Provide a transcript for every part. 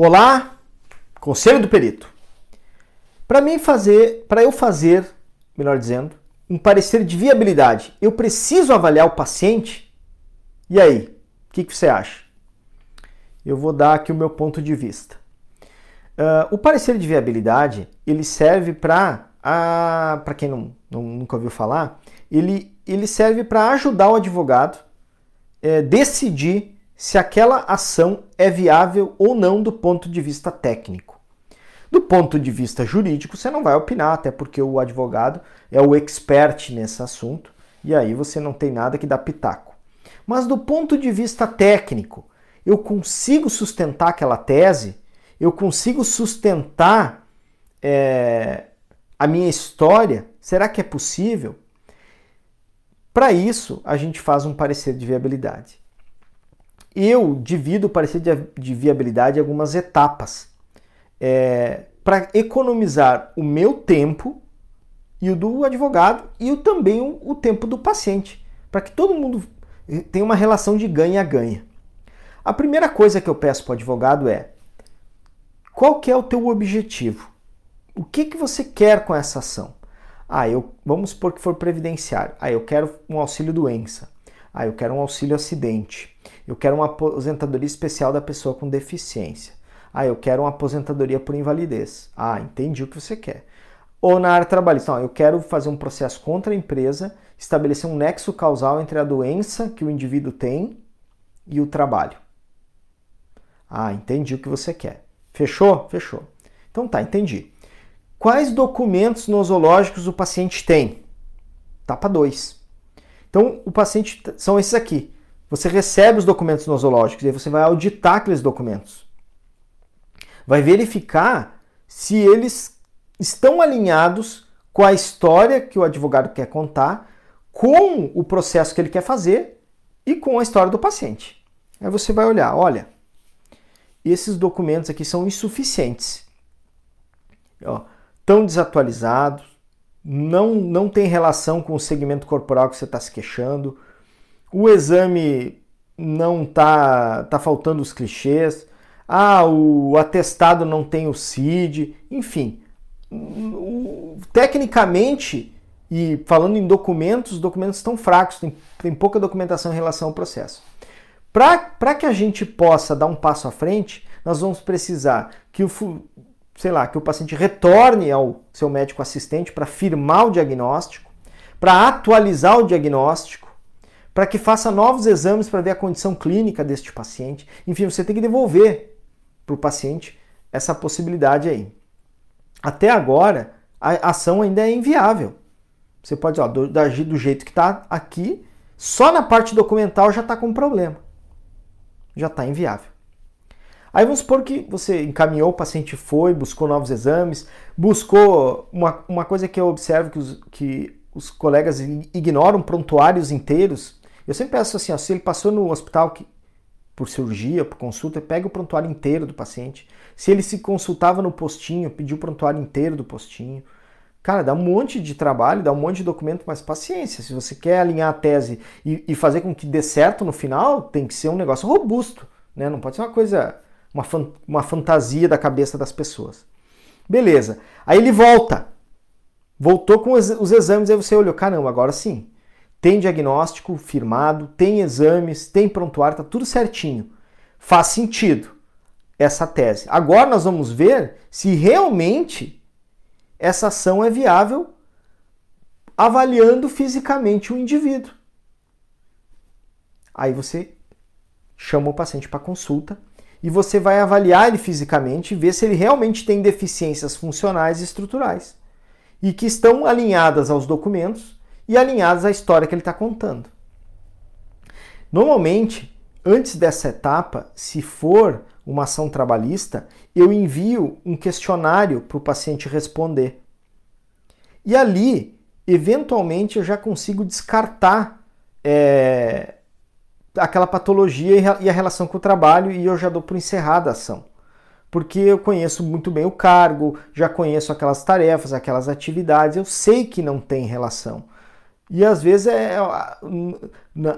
Olá, Conselho do Perito. Para mim fazer, para eu fazer, melhor dizendo, um parecer de viabilidade, eu preciso avaliar o paciente? E aí, o que, que você acha? eu vou dar aqui o meu ponto de vista. Uh, o parecer de viabilidade ele serve para, para quem não, não, nunca ouviu falar, ele, ele serve para ajudar o advogado é, decidir se aquela ação é viável ou não do ponto de vista técnico. Do ponto de vista jurídico, você não vai opinar, até porque o advogado é o expert nesse assunto, e aí você não tem nada que dar pitaco. Mas do ponto de vista técnico, eu consigo sustentar aquela tese, eu consigo sustentar é, a minha história? Será que é possível? Para isso, a gente faz um parecer de viabilidade. Eu divido o parecer de viabilidade em algumas etapas é, para economizar o meu tempo e o do advogado e o, também o, o tempo do paciente, para que todo mundo tenha uma relação de ganha-ganha. A primeira coisa que eu peço para o advogado é: qual que é o teu objetivo? O que, que você quer com essa ação? Ah, eu vamos supor que for previdenciário. Ah, eu quero um auxílio doença. Ah, eu quero um auxílio acidente. Eu quero uma aposentadoria especial da pessoa com deficiência. Ah, eu quero uma aposentadoria por invalidez. Ah, entendi o que você quer. Ou na área trabalhista, não, eu quero fazer um processo contra a empresa, estabelecer um nexo causal entre a doença que o indivíduo tem e o trabalho. Ah, entendi o que você quer. Fechou? Fechou. Então tá, entendi. Quais documentos nosológicos o paciente tem? Etapa 2. Então, o paciente são esses aqui. Você recebe os documentos nosológicos e você vai auditar aqueles documentos. Vai verificar se eles estão alinhados com a história que o advogado quer contar, com o processo que ele quer fazer e com a história do paciente. Aí você vai olhar, olha, esses documentos aqui são insuficientes. Ó, tão desatualizados, não, não tem relação com o segmento corporal que você está se queixando, o exame não tá, tá faltando os clichês, ah, o atestado não tem o CID, enfim. Tecnicamente, e falando em documentos, os documentos estão fracos, tem, tem pouca documentação em relação ao processo. Para que a gente possa dar um passo à frente, nós vamos precisar que o, sei lá, que o paciente retorne ao seu médico assistente para firmar o diagnóstico, para atualizar o diagnóstico, para que faça novos exames para ver a condição clínica deste paciente. Enfim, você tem que devolver para o paciente essa possibilidade aí. Até agora, a ação ainda é inviável. Você pode ó, do jeito que está aqui, só na parte documental já está com problema já está inviável. Aí vamos supor que você encaminhou, o paciente foi, buscou novos exames, buscou uma, uma coisa que eu observo que os, que os colegas ignoram prontuários inteiros. Eu sempre peço assim, ó, se ele passou no hospital que, por cirurgia, por consulta, pega o prontuário inteiro do paciente. Se ele se consultava no postinho, pediu o prontuário inteiro do postinho. Cara, dá um monte de trabalho, dá um monte de documento, mas paciência. Se você quer alinhar a tese e, e fazer com que dê certo no final, tem que ser um negócio robusto, né? Não pode ser uma coisa, uma, fan, uma fantasia da cabeça das pessoas. Beleza. Aí ele volta. Voltou com os, exames, aí você olhou, caramba, agora sim. Tem diagnóstico firmado, tem exames, tem prontuário, tá tudo certinho. Faz sentido. essa tese. Agora nós vamos ver se realmente essa ação é viável avaliando fisicamente o indivíduo. Aí você chama o paciente para consulta e você vai avaliar ele fisicamente e ver se ele realmente tem deficiências funcionais e estruturais e que estão alinhadas aos documentos e alinhadas à história que ele está contando. Normalmente, antes dessa etapa, se for uma ação trabalhista, eu envio um questionário para o paciente responder. E ali, eventualmente, eu já consigo descartar é, aquela patologia e a relação com o trabalho e eu já dou por encerrada a ação. Porque eu conheço muito bem o cargo, já conheço aquelas tarefas, aquelas atividades, eu sei que não tem relação. E às vezes é,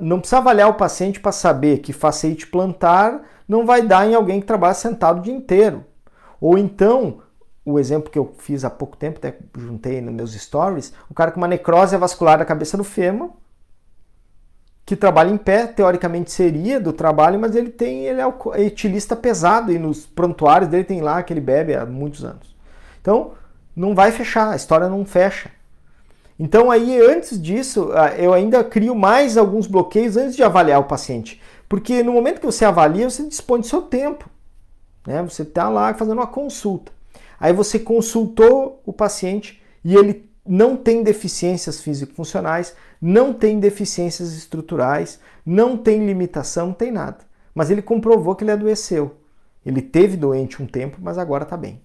não precisa avaliar o paciente para saber que facete plantar não vai dar em alguém que trabalha sentado o dia inteiro. Ou então, o exemplo que eu fiz há pouco tempo, até juntei nos meus stories, o cara com uma necrose vascular da cabeça do fêmur, que trabalha em pé, teoricamente seria do trabalho, mas ele tem, ele é etilista pesado e nos prontuários dele tem lá que ele bebe há muitos anos. Então, não vai fechar, a história não fecha. Então aí antes disso, ah, eu ainda crio mais alguns bloqueios antes de avaliar o paciente. Porque no momento que você avalia, você dispõe do seu tempo. Né? Você está lá fazendo uma consulta. Aí você consultou o paciente e ele não tem deficiências físico-funcionais, não tem deficiências estruturais, não tem limitação, não tem nada. Mas ele comprovou que ele adoeceu. Ele teve doente um tempo, mas agora está bem.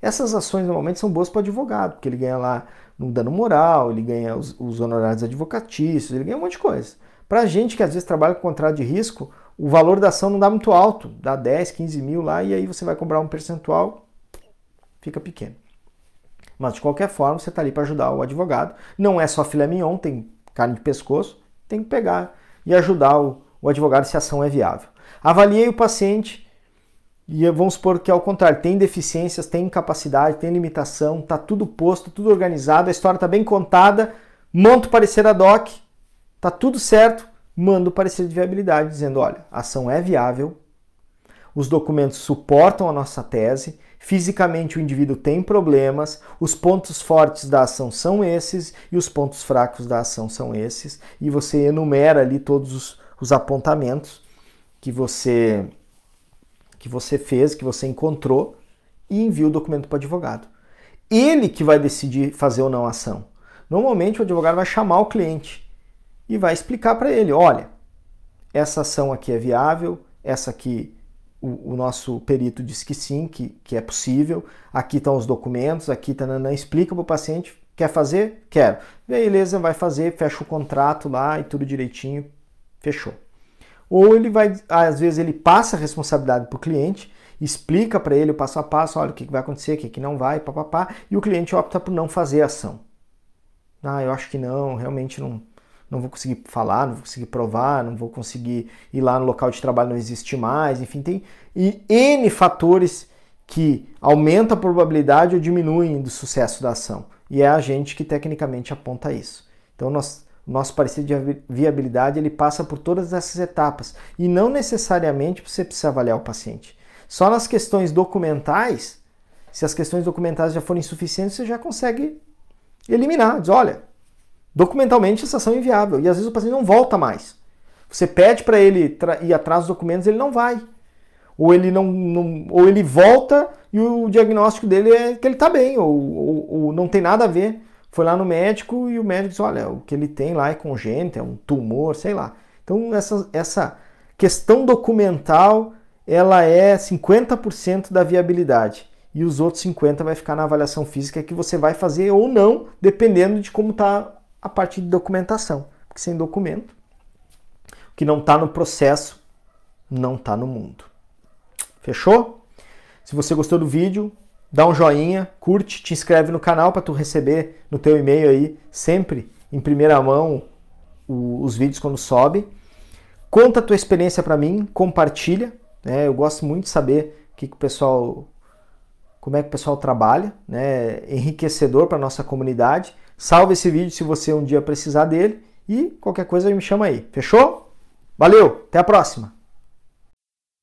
Essas ações normalmente são boas para o advogado, porque ele ganha lá um dano moral, ele ganha os, os honorários advocatícios, ele ganha um monte de coisa. Para a gente que às vezes trabalha com contrato de risco, o valor da ação não dá muito alto, dá 10, 15 mil lá, e aí você vai cobrar um percentual, fica pequeno. Mas de qualquer forma, você está ali para ajudar o advogado. Não é só filé mignon, tem carne de pescoço, tem que pegar e ajudar o, o advogado se a ação é viável. Avaliei o paciente e vamos supor que ao contrário, tem deficiências, tem incapacidade, tem limitação, está tudo posto, tudo organizado, a história está bem contada, monto o parecer ad hoc, está tudo certo, mando o parecer de viabilidade dizendo, olha, a ação é viável, os documentos suportam a nossa tese, fisicamente o indivíduo tem problemas, os pontos fortes da ação são esses e os pontos fracos da ação são esses, e você enumera ali todos os, os apontamentos que você que você fez, que você encontrou e envia o documento para o advogado. Ele que vai decidir fazer ou não a ação. Normalmente o advogado vai chamar o cliente e vai explicar para ele: olha, essa ação aqui é viável, essa aqui o, o, nosso perito diz que sim, que, que é possível, aqui estão os documentos, aqui não, explica para o paciente, quer fazer? Quero. Beleza, vai fazer, fecha o contrato lá e tudo direitinho, fechou. Ou ele vai, às vezes ele passa a responsabilidade para o cliente, explica para ele o passo a passo, olha o que vai acontecer, o que não vai, papapá, e o cliente opta por não fazer a ação. Ah, eu acho que não, realmente não, não vou conseguir falar, não vou conseguir provar, não vou conseguir ir lá no local de trabalho, não existe mais, enfim, tem e N fatores que aumentam a probabilidade ou diminuem do sucesso da ação. E é a gente que tecnicamente aponta isso. Então nós nosso parecer de viabilidade ele passa por todas essas etapas e não necessariamente você precisa avaliar o paciente. Só nas questões documentais, se as questões documentais já forem insuficientes, você já consegue eliminar. Diz, olha, documentalmente essa ação é inviável e às vezes o paciente não volta mais. Você pede para ele ir atrás dos documentos, ele não vai. Ou ele não, não, ou ele volta e o diagnóstico dele é que ele está bem, ou, ou, ou não tem nada a ver foi lá no médico e o médico disse: olha, o que ele tem lá é congênito, é um tumor, sei lá. Então, essa, essa questão documental ela é 50% da viabilidade e os outros 50% vai ficar na avaliação física que você vai fazer ou não, dependendo de como está a parte de documentação. Porque sem documento, o que não está no processo não está no mundo. Fechou? Se você gostou do vídeo, dá um joinha, curte, te inscreve no canal para tu receber no teu e-mail aí sempre em primeira mão os vídeos quando sobe. Conta a tua experiência para mim, compartilha. Né? Eu gosto muito de saber que, que o pessoal, como é que o pessoal trabalha, né? Enriquecedor para nossa comunidade. Salve esse vídeo se você um dia precisar dele e qualquer coisa me chama aí. Fechou? Valeu, até a próxima.